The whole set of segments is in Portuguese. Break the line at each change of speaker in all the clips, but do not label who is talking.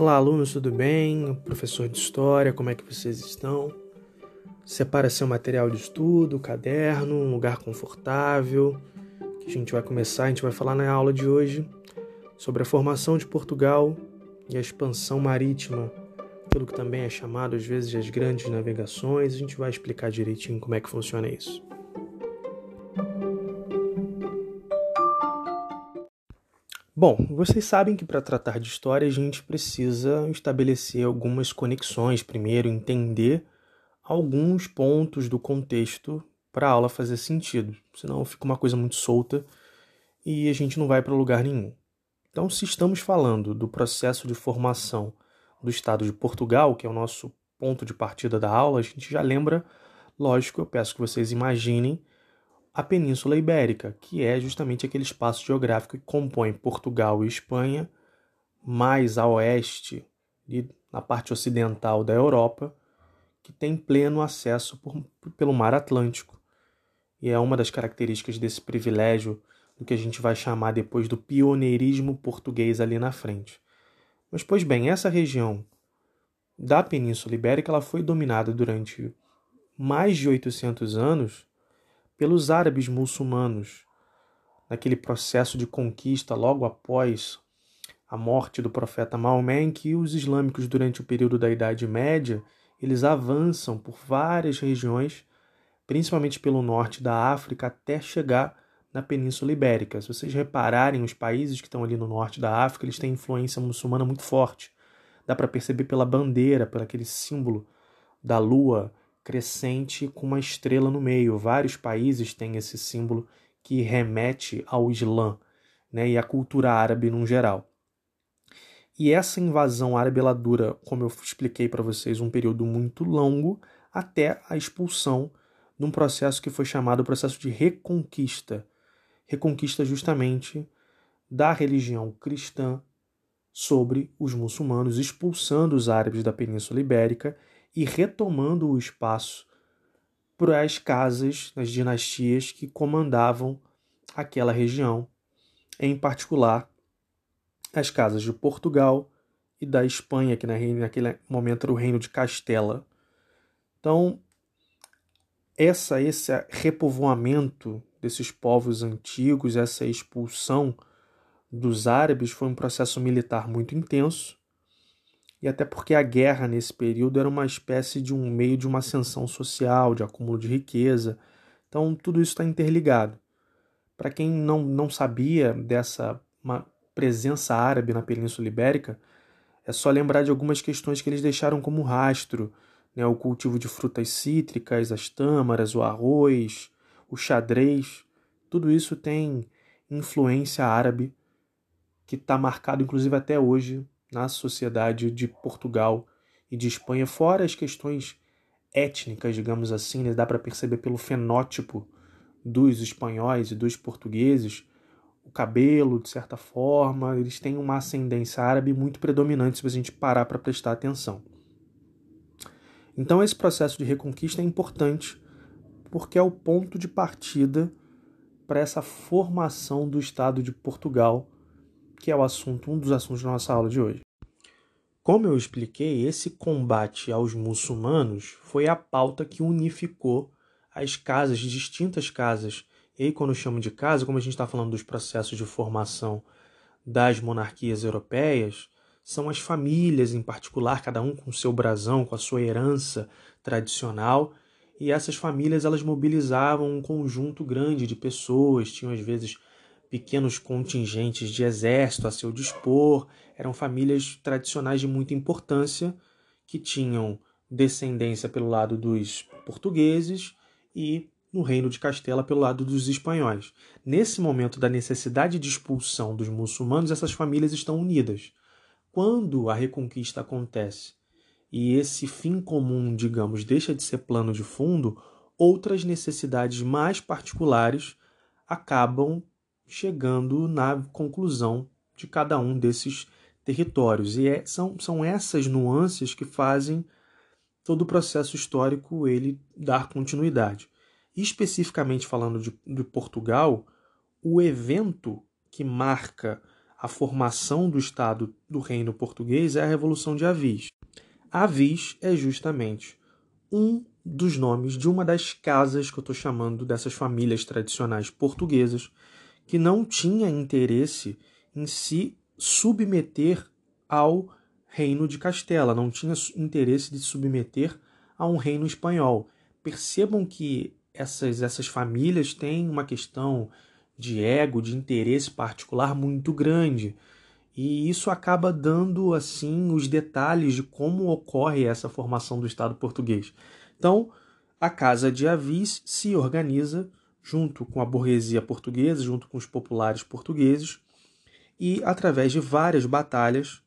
Olá, alunos, tudo bem? Professor de História, como é que vocês estão? Separa seu material de estudo, caderno, um lugar confortável, que a gente vai começar, a gente vai falar na aula de hoje sobre a formação de Portugal e a expansão marítima, aquilo que também é chamado às vezes de as grandes navegações, a gente vai explicar direitinho como é que funciona isso. Bom, vocês sabem que para tratar de história a gente precisa estabelecer algumas conexões, primeiro entender alguns pontos do contexto para a aula fazer sentido, senão fica uma coisa muito solta e a gente não vai para lugar nenhum. Então, se estamos falando do processo de formação do Estado de Portugal, que é o nosso ponto de partida da aula, a gente já lembra, lógico, eu peço que vocês imaginem a Península Ibérica, que é justamente aquele espaço geográfico que compõe Portugal e Espanha, mais a oeste, e na parte ocidental da Europa, que tem pleno acesso por, pelo Mar Atlântico. E é uma das características desse privilégio do que a gente vai chamar depois do pioneirismo português ali na frente. Mas, pois bem, essa região da Península Ibérica ela foi dominada durante mais de 800 anos pelos árabes muçulmanos, naquele processo de conquista logo após a morte do profeta Maomé, em que os islâmicos, durante o período da Idade Média, eles avançam por várias regiões, principalmente pelo norte da África, até chegar na Península Ibérica. Se vocês repararem, os países que estão ali no norte da África, eles têm influência muçulmana muito forte. Dá para perceber pela bandeira, pelo aquele símbolo da lua crescente com uma estrela no meio. Vários países têm esse símbolo que remete ao Islã né, e à cultura árabe no geral. E essa invasão árabe ela dura, como eu expliquei para vocês, um período muito longo até a expulsão de um processo que foi chamado processo de reconquista. Reconquista justamente da religião cristã sobre os muçulmanos, expulsando os árabes da Península Ibérica e retomando o espaço para as casas, as dinastias que comandavam aquela região, em particular as casas de Portugal e da Espanha, que naquele momento era o reino de Castela. Então, essa, esse repovoamento desses povos antigos, essa expulsão dos árabes foi um processo militar muito intenso e até porque a guerra nesse período era uma espécie de um meio de uma ascensão social, de acúmulo de riqueza. Então tudo isso está interligado. Para quem não, não sabia dessa presença árabe na Península Ibérica, é só lembrar de algumas questões que eles deixaram como rastro, né? o cultivo de frutas cítricas, as tâmaras, o arroz, o xadrez, tudo isso tem influência árabe que está marcado inclusive até hoje na sociedade de Portugal e de Espanha, fora as questões étnicas, digamos assim, né? dá para perceber pelo fenótipo dos espanhóis e dos portugueses, o cabelo, de certa forma, eles têm uma ascendência árabe muito predominante se a gente parar para prestar atenção. Então, esse processo de reconquista é importante porque é o ponto de partida para essa formação do Estado de Portugal que é o assunto, um dos assuntos da nossa aula de hoje. Como eu expliquei, esse combate aos muçulmanos foi a pauta que unificou as casas, distintas casas. E aí, quando eu chamo de casa, como a gente está falando dos processos de formação das monarquias europeias, são as famílias em particular, cada um com seu brasão, com a sua herança tradicional, e essas famílias elas mobilizavam um conjunto grande de pessoas, tinham às vezes pequenos contingentes de exército a seu dispor, eram famílias tradicionais de muita importância que tinham descendência pelo lado dos portugueses e no reino de Castela pelo lado dos espanhóis. Nesse momento da necessidade de expulsão dos muçulmanos, essas famílias estão unidas. Quando a reconquista acontece e esse fim comum, digamos, deixa de ser plano de fundo, outras necessidades mais particulares acabam chegando na conclusão de cada um desses territórios. E é, são, são essas nuances que fazem todo o processo histórico ele dar continuidade. especificamente falando de, de Portugal, o evento que marca a formação do Estado do Reino Português é a Revolução de Avis. Avis é justamente um dos nomes de uma das casas que eu estou chamando dessas famílias tradicionais portuguesas que não tinha interesse em se submeter ao reino de Castela, não tinha interesse de submeter a um reino espanhol. Percebam que essas, essas famílias têm uma questão de ego, de interesse particular muito grande. E isso acaba dando assim os detalhes de como ocorre essa formação do Estado português. Então, a Casa de Avis se organiza junto com a burguesia portuguesa, junto com os populares portugueses, e através de várias batalhas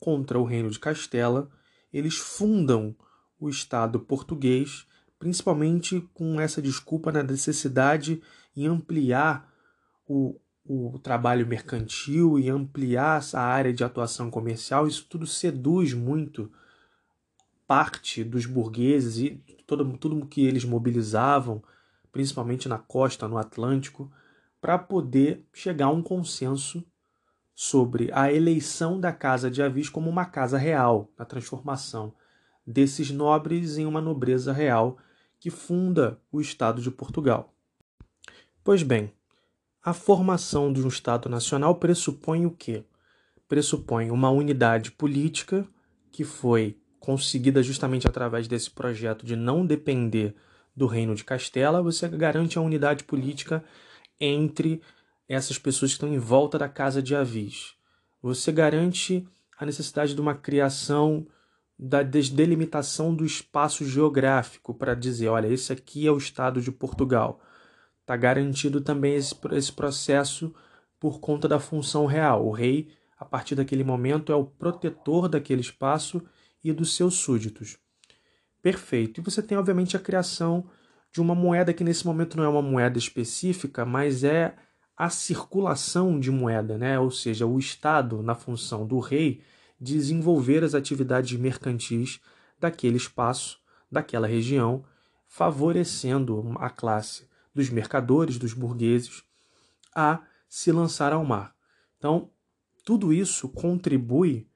contra o reino de Castela, eles fundam o Estado português, principalmente com essa desculpa na necessidade em ampliar o, o trabalho mercantil e ampliar essa área de atuação comercial. Isso tudo seduz muito parte dos burgueses e todo, tudo que eles mobilizavam, principalmente na costa, no Atlântico, para poder chegar a um consenso sobre a eleição da Casa de Avis como uma casa real, a transformação desses nobres em uma nobreza real que funda o Estado de Portugal. Pois bem, a formação de um Estado nacional pressupõe o quê? Pressupõe uma unidade política que foi conseguida justamente através desse projeto de não depender do Reino de Castela, você garante a unidade política entre essas pessoas que estão em volta da casa de Avis. Você garante a necessidade de uma criação da delimitação do espaço geográfico para dizer, olha, esse aqui é o estado de Portugal. Está garantido também esse, esse processo por conta da função real. O rei, a partir daquele momento, é o protetor daquele espaço e dos seus súditos. Perfeito. E você tem, obviamente, a criação de uma moeda que nesse momento não é uma moeda específica, mas é a circulação de moeda, né? ou seja, o Estado, na função do rei, desenvolver as atividades mercantis daquele espaço, daquela região, favorecendo a classe dos mercadores, dos burgueses, a se lançar ao mar. Então, tudo isso contribui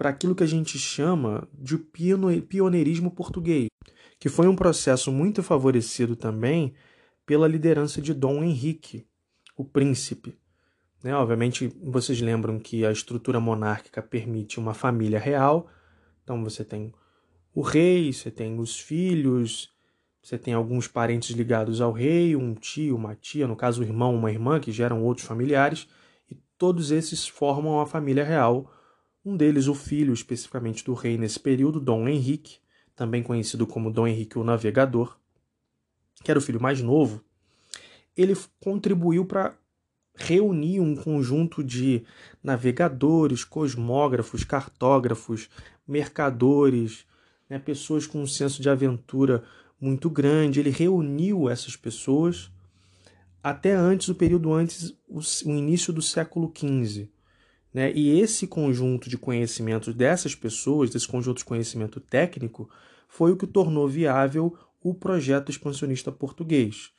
para aquilo que a gente chama de pioneirismo português, que foi um processo muito favorecido também pela liderança de Dom Henrique, o príncipe. Né? Obviamente, vocês lembram que a estrutura monárquica permite uma família real, então você tem o rei, você tem os filhos, você tem alguns parentes ligados ao rei, um tio, uma tia, no caso, um irmão, uma irmã, que geram outros familiares, e todos esses formam a família real. Um deles, o filho especificamente do rei nesse período, Dom Henrique, também conhecido como Dom Henrique o Navegador, que era o filho mais novo, ele contribuiu para reunir um conjunto de navegadores, cosmógrafos, cartógrafos, mercadores, né, pessoas com um senso de aventura muito grande. Ele reuniu essas pessoas até antes, o período antes, o, o início do século XV. Né? E esse conjunto de conhecimentos dessas pessoas, desse conjunto de conhecimento técnico, foi o que tornou viável o projeto expansionista português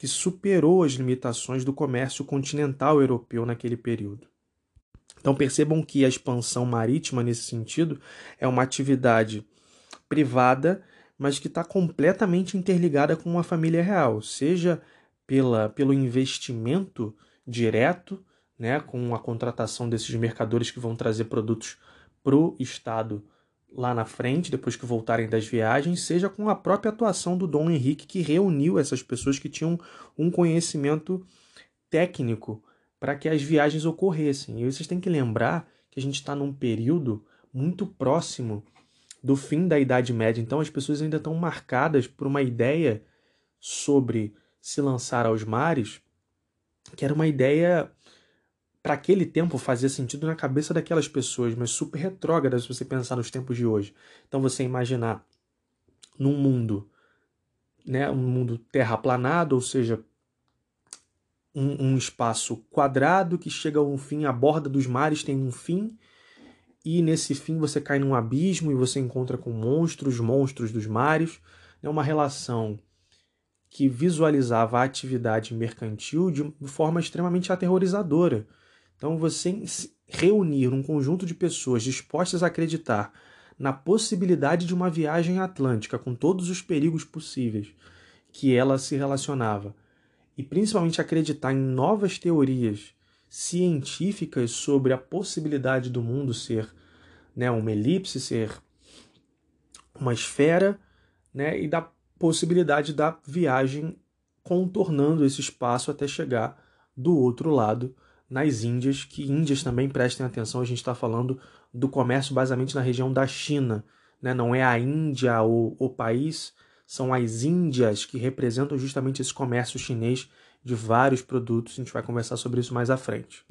que superou as limitações do comércio continental europeu naquele período. Então percebam que a expansão marítima, nesse sentido, é uma atividade privada, mas que está completamente interligada com uma família real, seja pela, pelo investimento direto, né, com a contratação desses mercadores que vão trazer produtos para o Estado lá na frente, depois que voltarem das viagens, seja com a própria atuação do Dom Henrique, que reuniu essas pessoas que tinham um conhecimento técnico para que as viagens ocorressem. E vocês têm que lembrar que a gente está num período muito próximo do fim da Idade Média, então as pessoas ainda estão marcadas por uma ideia sobre se lançar aos mares, que era uma ideia para aquele tempo fazia sentido na cabeça daquelas pessoas, mas super retrógrada se você pensar nos tempos de hoje. Então você imaginar num mundo, né, um mundo terraplanado, ou seja, um, um espaço quadrado que chega a um fim, a borda dos mares tem um fim, e nesse fim você cai num abismo e você encontra com monstros, monstros dos mares. É uma relação que visualizava a atividade mercantil de forma extremamente aterrorizadora Então, você reunir um conjunto de pessoas dispostas a acreditar na possibilidade de uma viagem atlântica com todos os perigos possíveis que ela se relacionava, e principalmente acreditar em novas teorias científicas sobre a possibilidade do mundo ser né, uma elipse, ser uma esfera, né, e da possibilidade da viagem contornando esse espaço até chegar do outro lado nas Índias, que Índias também prestem atenção, a gente está falando do comércio basicamente na região da China, né? não é a Índia ou o país, são as Índias que representam justamente esse comércio chinês de vários produtos, a gente vai conversar sobre isso mais à frente.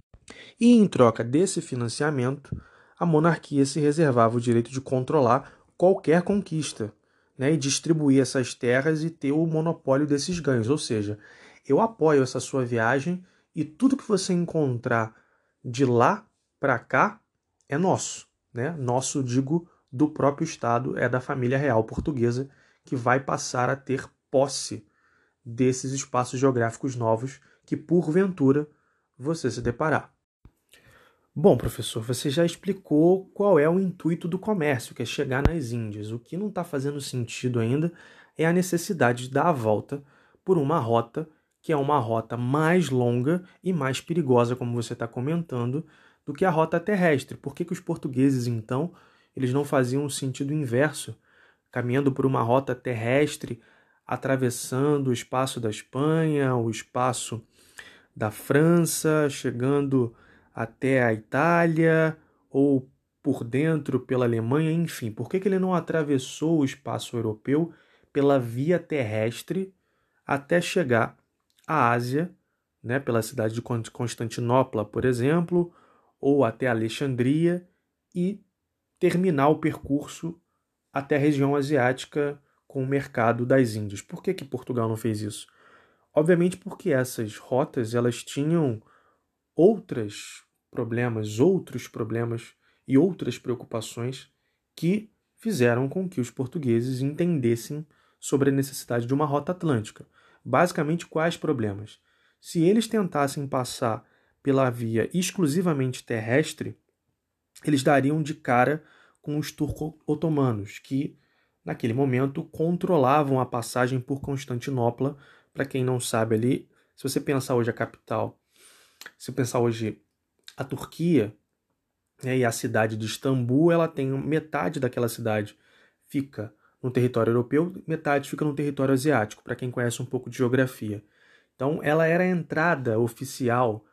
E em troca desse financiamento, a monarquia se reservava o direito de controlar qualquer conquista né, e distribuir essas terras e ter o monopólio desses ganhos. Ou seja, eu apoio essa sua viagem e tudo que você encontrar de lá para cá é nosso, né? Nosso, digo, do próprio Estado, é da família real portuguesa que vai passar a ter posse desses espaços geográficos novos que, porventura, você se deparar. Bom, professor, você já explicou qual é o intuito do comércio, que é chegar nas Índias. O que não está fazendo sentido ainda é a necessidade de dar a volta por uma rota que é uma rota mais longa e mais perigosa, como você está comentando, do que a rota terrestre. Por que, que os portugueses, então, eles não faziam o sentido inverso, caminhando por uma rota terrestre, atravessando o espaço da Espanha, o espaço da França, chegando até a Itália ou por dentro pela Alemanha, enfim. Por que, que ele não atravessou o espaço europeu pela via terrestre até chegar a Ásia, né, pela cidade de Constantinopla, por exemplo, ou até Alexandria e terminar o percurso até a região asiática com o mercado das Índias. Por que, que Portugal não fez isso? Obviamente porque essas rotas elas tinham outros problemas, outros problemas e outras preocupações que fizeram com que os portugueses entendessem sobre a necessidade de uma rota atlântica. Basicamente, quais problemas? Se eles tentassem passar pela via exclusivamente terrestre, eles dariam de cara com os turco-otomanos, que naquele momento controlavam a passagem por Constantinopla. Para quem não sabe ali, se você pensar hoje a capital, se pensar hoje a Turquia né, e a cidade de Istambul, ela tem metade daquela cidade fica no território europeu, metade fica no território asiático, para quem conhece um pouco de geografia. Então, ela era a entrada oficial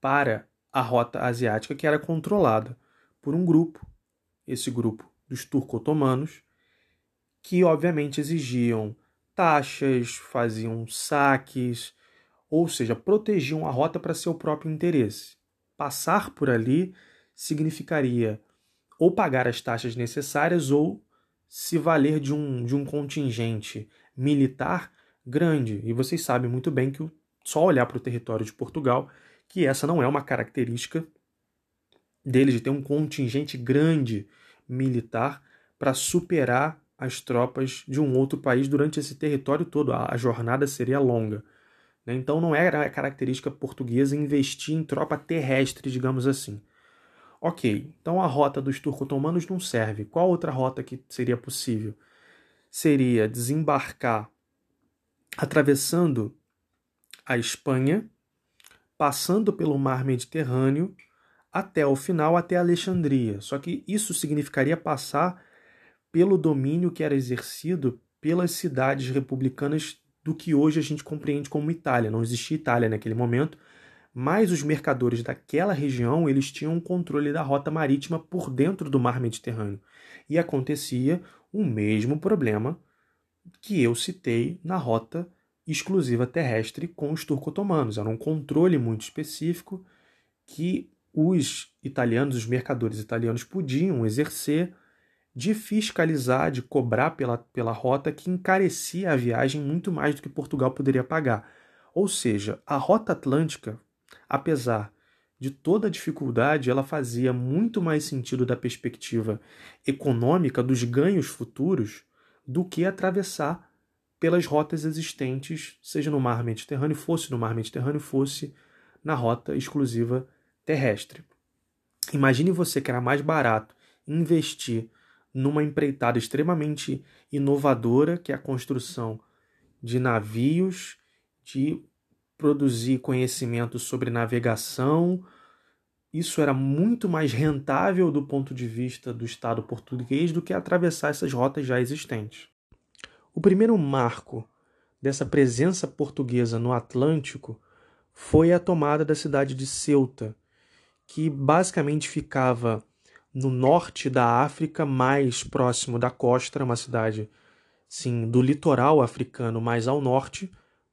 para a rota asiática, que era controlada por um grupo, esse grupo dos turco-otomanos, que obviamente exigiam taxas, faziam saques, ou seja, protegiam a rota para seu próprio interesse. Passar por ali significaria ou pagar as taxas necessárias ou se valer de um, de um contingente militar grande. E vocês sabem muito bem que só olhar para o território de Portugal, que essa não é uma característica dele de ter um contingente grande militar para superar as tropas de um outro país durante esse território todo. A, jornada seria longa. Né? Então não era característica portuguesa investir em tropa terrestre, digamos assim. Ok, então a rota dos turco-otomanos não serve. Qual outra rota que seria possível? Seria desembarcar atravessando a Espanha, passando pelo mar Mediterrâneo até o final, até Alexandria. Só que isso significaria passar pelo domínio que era exercido pelas cidades republicanas do que hoje a gente compreende como Itália. Não existia Itália naquele momento, mas os mercadores daquela região eles tinham controle da rota marítima por dentro do mar Mediterrâneo. E acontecia o mesmo problema que eu citei na rota exclusiva terrestre com os turco-otomanos. Era um controle muito específico que os italianos, os mercadores italianos podiam exercer de fiscalizar, de cobrar pela, pela rota que encarecia a viagem muito mais do que Portugal poderia pagar. Ou seja, a rota atlântica apesar de toda a dificuldade, ela fazia muito mais sentido da perspectiva econômica dos ganhos futuros do que atravessar pelas rotas existentes, seja no mar Mediterrâneo, fosse no mar Mediterrâneo, fosse na rota exclusiva terrestre. Imagine você que era mais barato investir numa empreitada extremamente inovadora, que é a construção de navios, de produzir conhecimento sobre navegação. Isso era muito mais rentável do ponto de vista do Estado português do que atravessar essas rotas já existentes. O primeiro marco dessa presença portuguesa no Atlântico foi a tomada da cidade de Ceuta, que basicamente ficava no norte da África, mais próximo da costa, uma cidade sim, do litoral africano mais ao norte,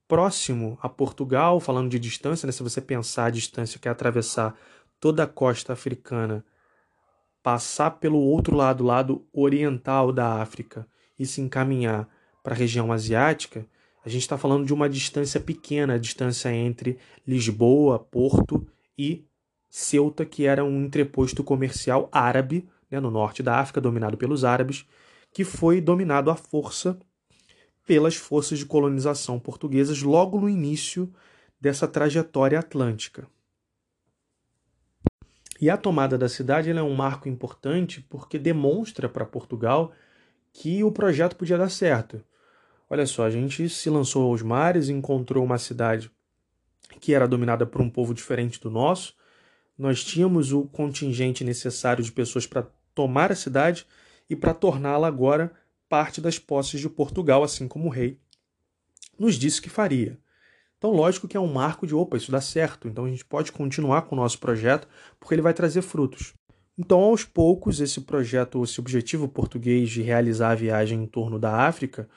próximo a Portugal, falando de distância, né? se você pensar a distância que é atravessar toda a costa africana, passar pelo outro lado, lado oriental da África, e se encaminhar para a região asiática, a gente está falando de uma distância pequena, a distância entre Lisboa, Porto e Ceuta, que era um entreposto comercial árabe, né, no norte da África, dominado pelos árabes, que foi dominado à força pelas forças de colonização portuguesas logo no início dessa trajetória atlântica. E a tomada da cidade é um marco importante porque demonstra para Portugal que o projeto podia dar certo. Olha só, a gente se lançou aos mares encontrou uma cidade que era dominada por um povo diferente do nosso. Nós tínhamos o contingente necessário de pessoas para tomar a cidade e para torná-la agora parte das posses de Portugal, assim como o rei nos disse que faria. Então, lógico que é um marco de opa, isso dá certo, então a gente pode continuar com o nosso projeto porque ele vai trazer frutos. Então, aos poucos, esse projeto, esse objetivo português de realizar a viagem em torno da África,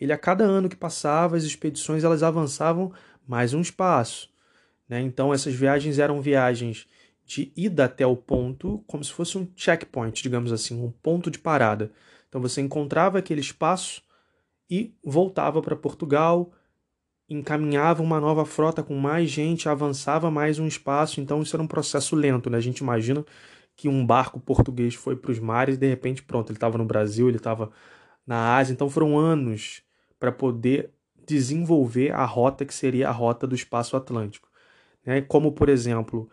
ele a cada ano que passava, as expedições elas avançavam mais um espaço. Né? Então, essas viagens eram viagens de ida até o ponto, como se fosse um checkpoint, digamos assim, um ponto de parada. Então, você encontrava aquele espaço e voltava para Portugal, encaminhava uma nova frota com mais gente, avançava mais um espaço. Então, isso era um processo lento. Né? A gente imagina que um barco português foi para os mares e de repente, pronto, ele estava no Brasil, ele estava na Ásia. Então, foram anos para poder desenvolver a rota que seria a rota do espaço atlântico. Né? Como, por exemplo,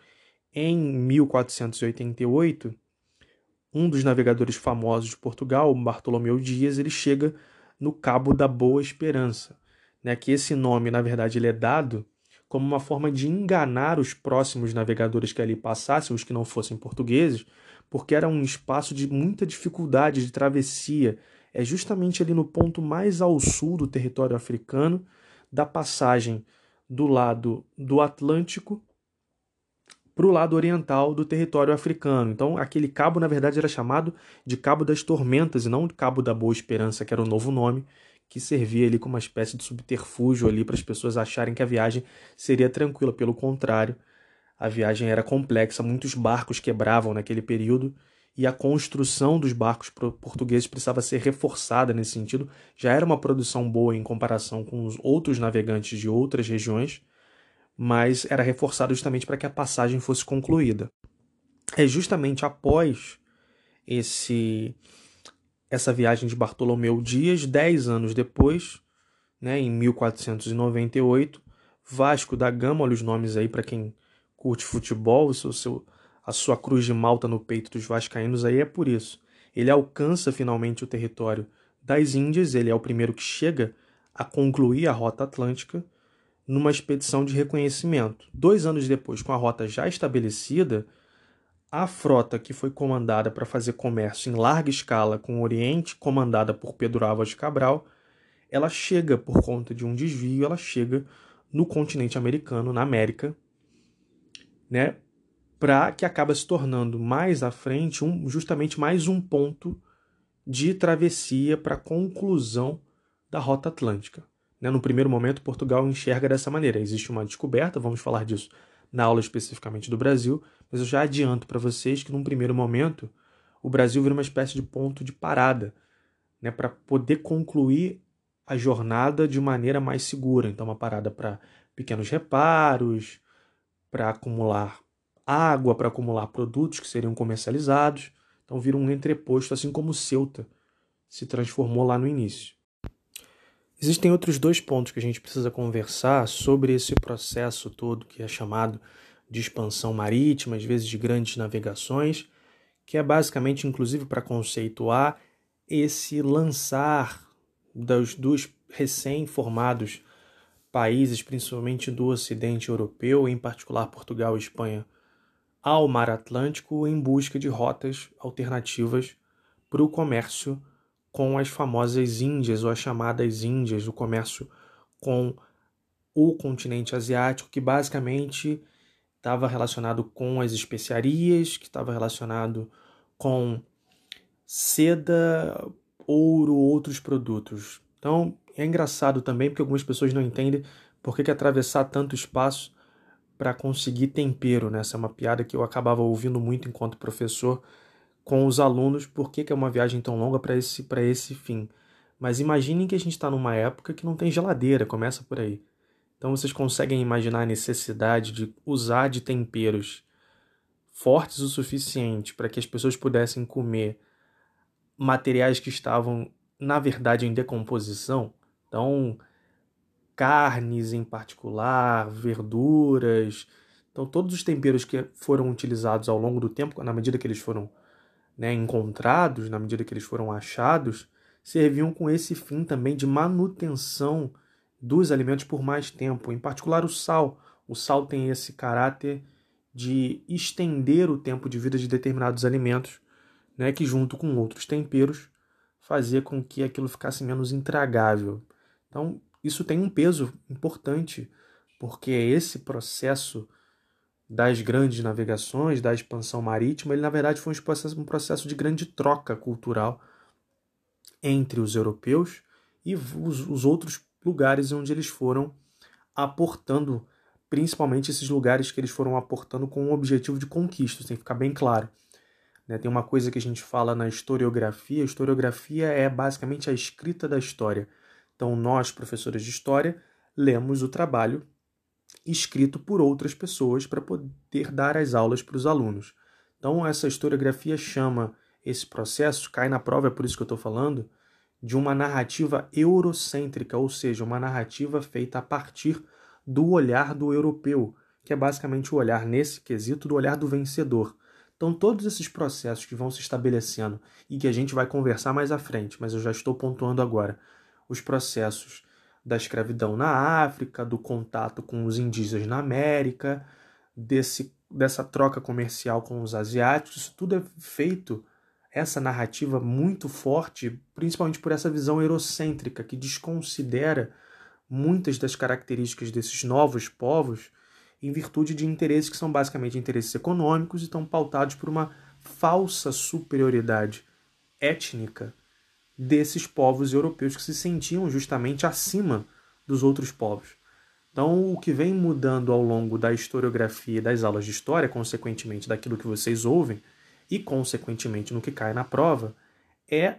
em 1488, um dos navegadores famosos de Portugal, Bartolomeu Dias, ele chega no Cabo da Boa Esperança, né? que esse nome, na verdade, ele é dado como uma forma de enganar os próximos navegadores que ali passassem, os que não fossem portugueses, porque era um espaço de muita dificuldade de travessia, é justamente ali no ponto mais ao sul do território africano, da passagem do lado do Atlântico para o lado oriental do território africano. Então, aquele cabo, na verdade, era chamado de Cabo das Tormentas e não Cabo da Boa Esperança, que era o novo nome, que servia ali como uma espécie de subterfúgio ali para as pessoas acharem que a viagem seria tranquila. Pelo contrário, a viagem era complexa, muitos barcos quebravam naquele período e a construção dos barcos portugueses precisava ser reforçada nesse sentido. Já era uma produção boa em comparação com os outros navegantes de outras regiões, mas era reforçada justamente para que a passagem fosse concluída. É justamente após esse essa viagem de Bartolomeu Dias, dez anos depois, né, em 1498, Vasco da Gama, olha os nomes aí para quem curte futebol, o seu, a sua cruz de malta no peito dos vascaínos aí é por isso. Ele alcança finalmente o território das Índias, ele é o primeiro que chega a concluir a rota atlântica numa expedição de reconhecimento. Dois anos depois, com a rota já estabelecida, a frota que foi comandada para fazer comércio em larga escala com o Oriente, comandada por Pedro Álvares Cabral, ela chega por conta de um desvio, ela chega no continente americano, na América, né, para que acaba se tornando mais à frente um, justamente mais um ponto de travessia para a conclusão da rota atlântica. Né? No primeiro momento, Portugal enxerga dessa maneira. Existe uma descoberta, vamos falar disso na aula especificamente do Brasil, mas eu já adianto para vocês que num primeiro momento o Brasil vira uma espécie de ponto de parada, né, para poder concluir a jornada de maneira mais segura. Então, uma parada para pequenos reparos, para acumular água para acumular produtos que seriam comercializados. Então vira um entreposto, assim como Ceuta se transformou lá no início. Existem outros dois pontos que a gente precisa conversar sobre esse processo todo que é chamado de expansão marítima, às vezes de grandes navegações, que é basicamente, inclusive, para conceituar esse lançar dos, dos recém-formados países, principalmente do Ocidente Europeu, em particular Portugal e Espanha, ao Mar Atlântico em busca de rotas alternativas para o comércio com as famosas Índias ou as chamadas Índias, o comércio com o continente asiático, que basicamente estava relacionado com as especiarias, que estava relacionado com seda, ouro, outros produtos. Então é engraçado também porque algumas pessoas não entendem por que, que atravessar tanto espaço para conseguir tempero. Né? Essa é uma piada que eu acabava ouvindo muito enquanto professor com os alunos, por que, que é uma viagem tão longa para esse, esse fim. Mas imaginem que a gente está numa época que não tem geladeira, começa por aí. Então vocês conseguem imaginar a necessidade de usar de temperos fortes o suficiente para que as pessoas pudessem comer materiais que estavam, na verdade, em decomposição? Então, carnes em particular, verduras. Então, todos os temperos que foram utilizados ao longo do tempo, na medida que eles foram né, encontrados, na medida que eles foram achados, serviam com esse fim também de manutenção dos alimentos por mais tempo, em particular o sal. O sal tem esse caráter de estender o tempo de vida de determinados alimentos, né, que junto com outros temperos fazia com que aquilo ficasse menos intragável. Então, isso tem um peso importante, porque esse processo das grandes navegações, da expansão marítima, ele na verdade foi um processo, um processo de grande troca cultural entre os europeus e os, os outros lugares onde eles foram aportando, principalmente esses lugares que eles foram aportando com o objetivo de conquista, tem que ficar bem claro. Né? Tem uma coisa que a gente fala na historiografia: a historiografia é basicamente a escrita da história. Então, nós, professores de história, lemos o trabalho escrito por outras pessoas para poder dar as aulas para os alunos. Então, essa historiografia chama esse processo, cai na prova, é por isso que eu estou falando, de uma narrativa eurocêntrica, ou seja, uma narrativa feita a partir do olhar do europeu, que é basicamente o olhar nesse quesito do olhar do vencedor. Então, todos esses processos que vão se estabelecendo e que a gente vai conversar mais à frente, mas eu já estou pontuando agora, os processos da escravidão na África, do contato com os indígenas na América, desse, dessa troca comercial com os asiáticos, isso tudo é feito essa narrativa muito forte, principalmente por essa visão eurocêntrica que desconsidera muitas das características desses novos povos em virtude de interesses que são basicamente interesses econômicos e estão pautados por uma falsa superioridade étnica desses povos europeus que se sentiam justamente acima dos outros povos. Então, o que vem mudando ao longo da historiografia e das aulas de história, consequentemente daquilo que vocês ouvem, e, consequentemente, no que cai na prova, é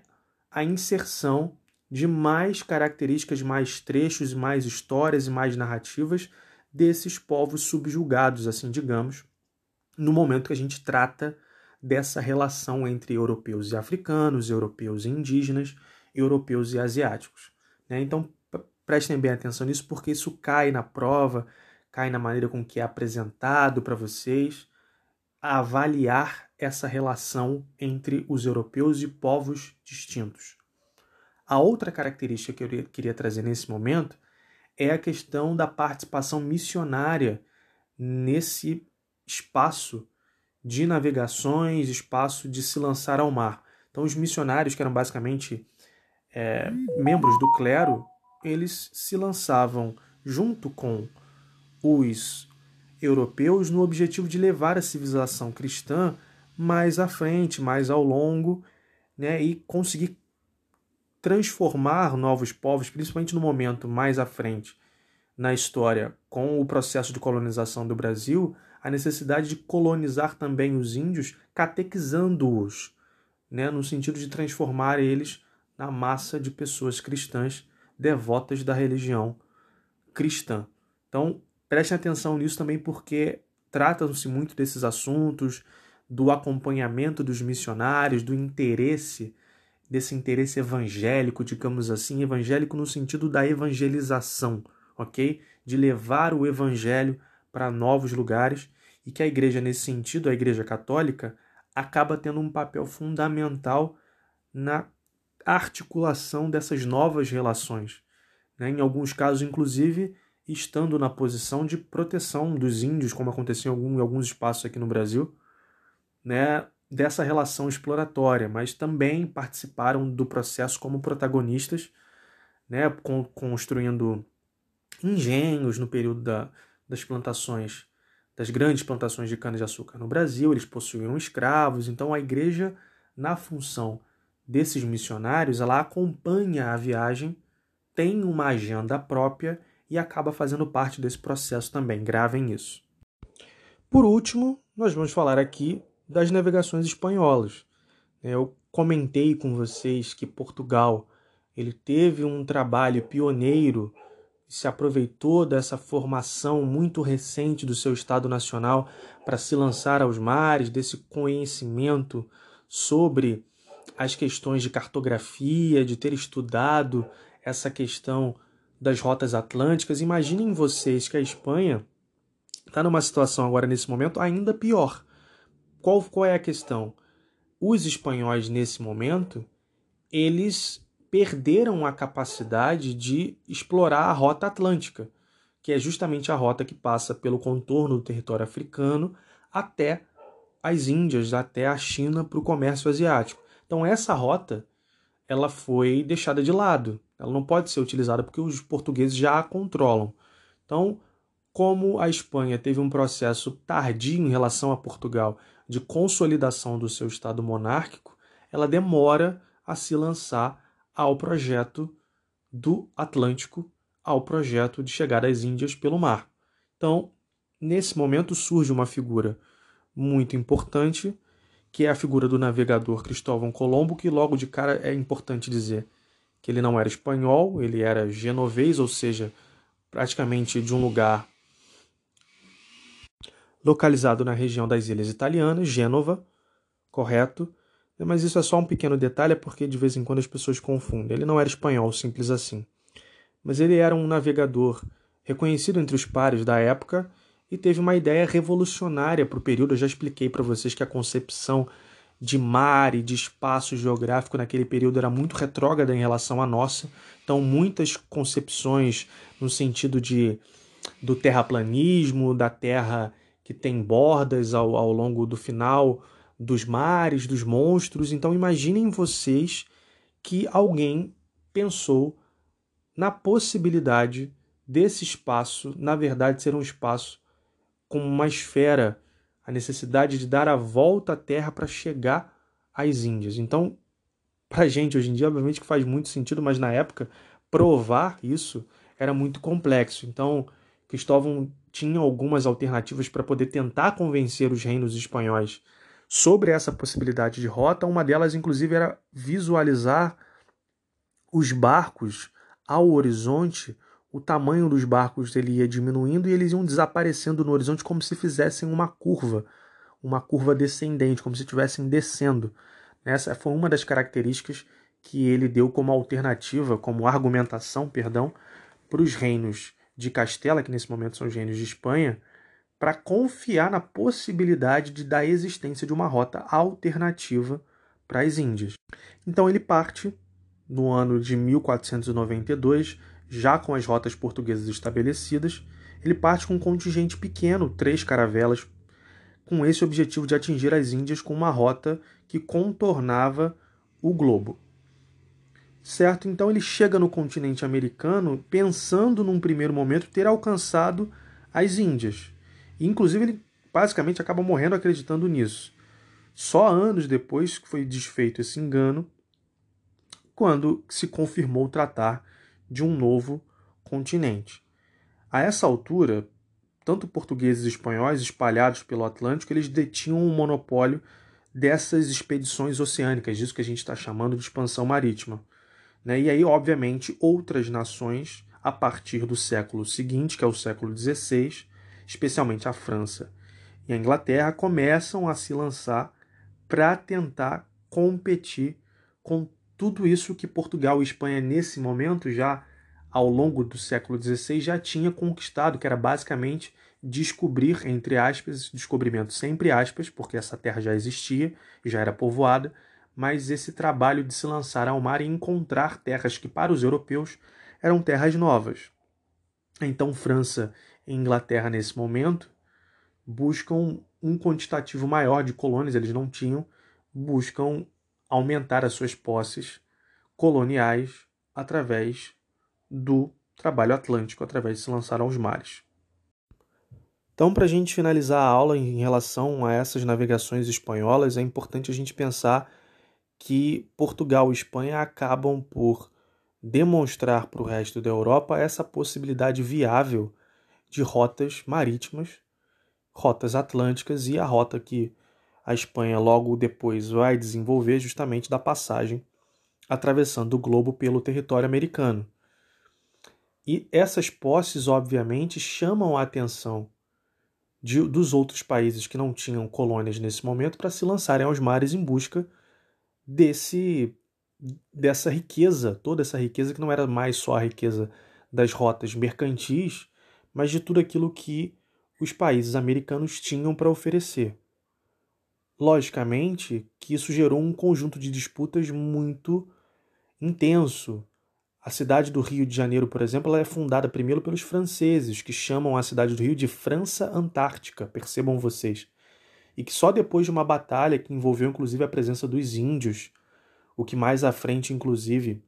a inserção de mais características, mais trechos, mais histórias e mais narrativas desses povos subjugados, assim digamos, no momento que a gente trata dessa relação entre europeus e africanos, europeus e indígenas, europeus e asiáticos. Né? Então, prestem bem atenção nisso, porque isso cai na prova, cai na maneira com que é apresentado para vocês, avaliar essa relação entre os europeus e povos distintos. A outra característica que eu queria trazer nesse momento é a questão da participação missionária nesse espaço de navegações, espaço de se lançar ao mar. Então, os missionários, que eram basicamente é, membros do clero, eles se lançavam junto com os europeus no objetivo de levar a civilização cristã mais à frente, mais ao longo, né, e conseguir transformar novos povos, principalmente no momento mais à frente na história, com o processo de colonização do Brasil, a necessidade de colonizar também os índios, catequizando-os, né, no sentido de transformar eles na massa de pessoas cristãs devotas da religião cristã. Então, prestem atenção nisso também porque tratam-se muito desses assuntos, do acompanhamento dos missionários, do interesse, desse interesse evangélico, digamos assim, evangélico no sentido da evangelização, ok? De levar o evangelho para novos lugares. E que a igreja, nesse sentido, a igreja católica, acaba tendo um papel fundamental na articulação dessas novas relações. Né? Em alguns casos, inclusive, estando na posição de proteção dos índios, como aconteceu em alguns espaços aqui no Brasil, né? dessa relação exploratória, mas também participaram do processo como protagonistas, né? construindo engenhos no período da, das plantações, das grandes plantações de cana-de-açúcar no Brasil, eles possuíam escravos, então a igreja, na função desses missionários, ela acompanha a viagem, tem uma agenda própria e acaba fazendo parte desse processo também. Gravem isso. Por último, nós vamos falar aqui das navegações espanholas. Eu comentei com vocês que Portugal ele teve um trabalho pioneiro se aproveitou dessa formação muito recente do seu Estado Nacional para se lançar aos mares, desse conhecimento sobre as questões de cartografia, de ter estudado essa questão das rotas atlânticas. Imaginem vocês que a Espanha está numa situação agora, nesse momento, ainda pior. Qual, qual é a questão? Os espanhóis, nesse momento, eles perderam a capacidade de explorar a rota atlântica, que é justamente a rota que passa pelo contorno do território africano até as Índias, até a China para o comércio asiático. Então essa rota ela foi deixada de lado. Ela não pode ser utilizada porque os portugueses já a controlam. Então, como a Espanha teve um processo tardio em relação a Portugal de consolidação do seu estado monárquico, ela demora a se lançar ao projeto do Atlântico, ao projeto de chegar às Índias pelo mar. Então, nesse momento surge uma figura muito importante, que é a figura do navegador Cristóvão Colombo, que logo de cara é importante dizer que ele não era espanhol, ele era genovês, ou seja, praticamente de um lugar localizado na região das Ilhas Italianas, Gênova, correto? Mas isso é só um pequeno detalhe, é porque de vez em quando as pessoas confundem. Ele não era espanhol, simples assim. Mas ele era um navegador reconhecido entre os pares da época e teve uma ideia revolucionária para o período. Eu já expliquei para vocês que a concepção de mar e de espaço geográfico naquele período era muito retrógrada em relação à nossa. Então, muitas concepções no sentido de do terraplanismo, da terra que tem bordas ao, ao longo do final dos mares, dos monstros. Então imaginem vocês que alguém pensou na possibilidade desse espaço, na verdade, ser um espaço com uma esfera, a necessidade de dar a volta à Terra para chegar às Índias. Então, para a gente hoje em dia, obviamente que faz muito sentido, mas na época, provar isso era muito complexo. Então, Cristóvão tinha algumas alternativas para poder tentar convencer os reinos espanhóis sobre essa possibilidade de rota. Uma delas, inclusive, era visualizar os barcos ao horizonte. O tamanho dos barcos ele ia diminuindo e eles iam desaparecendo no horizonte como se fizessem uma curva, uma curva descendente, como se estivessem descendo. Essa foi uma das características que ele deu como alternativa, como argumentação, perdão, para os reinos de Castela, que nesse momento são os reinos de Espanha, para confiar na possibilidade de da existência de uma rota alternativa para as Índias. Então ele parte no ano de 1492, já com as rotas portuguesas estabelecidas, ele parte com um contingente pequeno, três caravelas, com esse objetivo de atingir as Índias com uma rota que contornava o globo. Certo? Então ele chega no continente americano pensando num primeiro momento ter alcançado as Índias. Inclusive, ele basicamente acaba morrendo acreditando nisso. Só anos depois que foi desfeito esse engano, quando se confirmou tratar de um novo continente. A essa altura, tanto portugueses e espanhóis espalhados pelo Atlântico, eles detinham o um monopólio dessas expedições oceânicas, disso que a gente está chamando de expansão marítima. Né? E aí, obviamente, outras nações, a partir do século seguinte, que é o século XVI, especialmente a França e a Inglaterra, começam a se lançar para tentar competir com tudo isso que Portugal e Espanha, nesse momento, já ao longo do século XVI, já tinha conquistado, que era basicamente descobrir, entre aspas, descobrimento sempre aspas, porque essa terra já existia e já era povoada, mas esse trabalho de se lançar ao mar e encontrar terras que para os europeus eram terras novas. Então França e Inglaterra nesse momento buscam um quantitativo maior de colônias, eles não tinham, buscam aumentar as suas posses coloniais através do trabalho atlântico, através de se lançar aos mares. Então, para a gente finalizar a aula em relação a essas navegações espanholas, é importante a gente pensar que Portugal e Espanha acabam por demonstrar para o resto da Europa essa possibilidade viável de rotas marítimas, rotas atlânticas e a rota que a Espanha logo depois vai desenvolver justamente da passagem atravessando o globo pelo território americano. E essas posses, obviamente, chamam a atenção de, dos outros países que não tinham colônias nesse momento para se lançarem aos mares em busca desse dessa riqueza, toda essa riqueza que não era mais só a riqueza das rotas mercantis, mas de tudo aquilo que os países americanos tinham para oferecer. Logicamente que isso gerou um conjunto de disputas muito intenso, a cidade do Rio de Janeiro, por exemplo, ela é fundada primeiro pelos franceses, que chamam a cidade do Rio de França Antártica, percebam vocês. E que só depois de uma batalha que envolveu inclusive a presença dos índios, o que mais à frente, inclusive,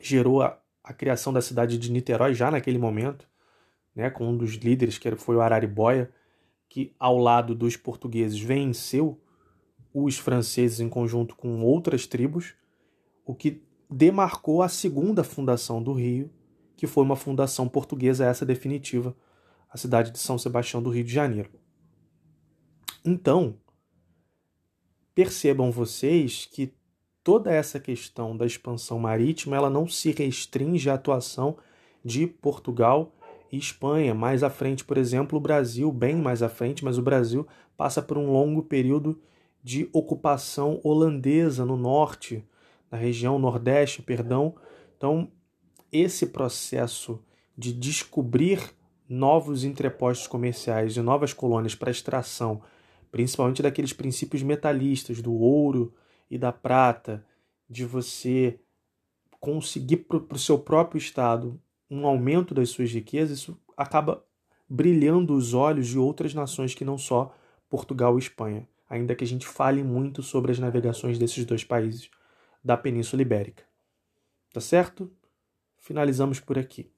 gerou a, a criação da cidade de Niterói já naquele momento, né, com um dos líderes, que foi o Araribóia, que ao lado dos portugueses venceu os franceses em conjunto com outras tribos, o que demarcou a segunda fundação do Rio, que foi uma fundação portuguesa, essa definitiva, a cidade de São Sebastião do Rio de Janeiro. Então, percebam vocês que toda essa questão da expansão marítima ela não se restringe à atuação de Portugal e Espanha. Mais à frente, por exemplo, o Brasil, bem mais à frente, mas o Brasil passa por um longo período de ocupação holandesa no norte, na região Nordeste, perdão. Então, esse processo de descobrir novos entrepostos comerciais e novas colônias para extração, principalmente daqueles princípios metalistas, do ouro e da prata, de você conseguir para o seu próprio estado um aumento das suas riquezas, isso acaba brilhando os olhos de outras nações que não só Portugal e Espanha, ainda que a gente fale muito sobre as navegações desses dois países da Península Ibérica. Tá certo? Finalizamos por aqui.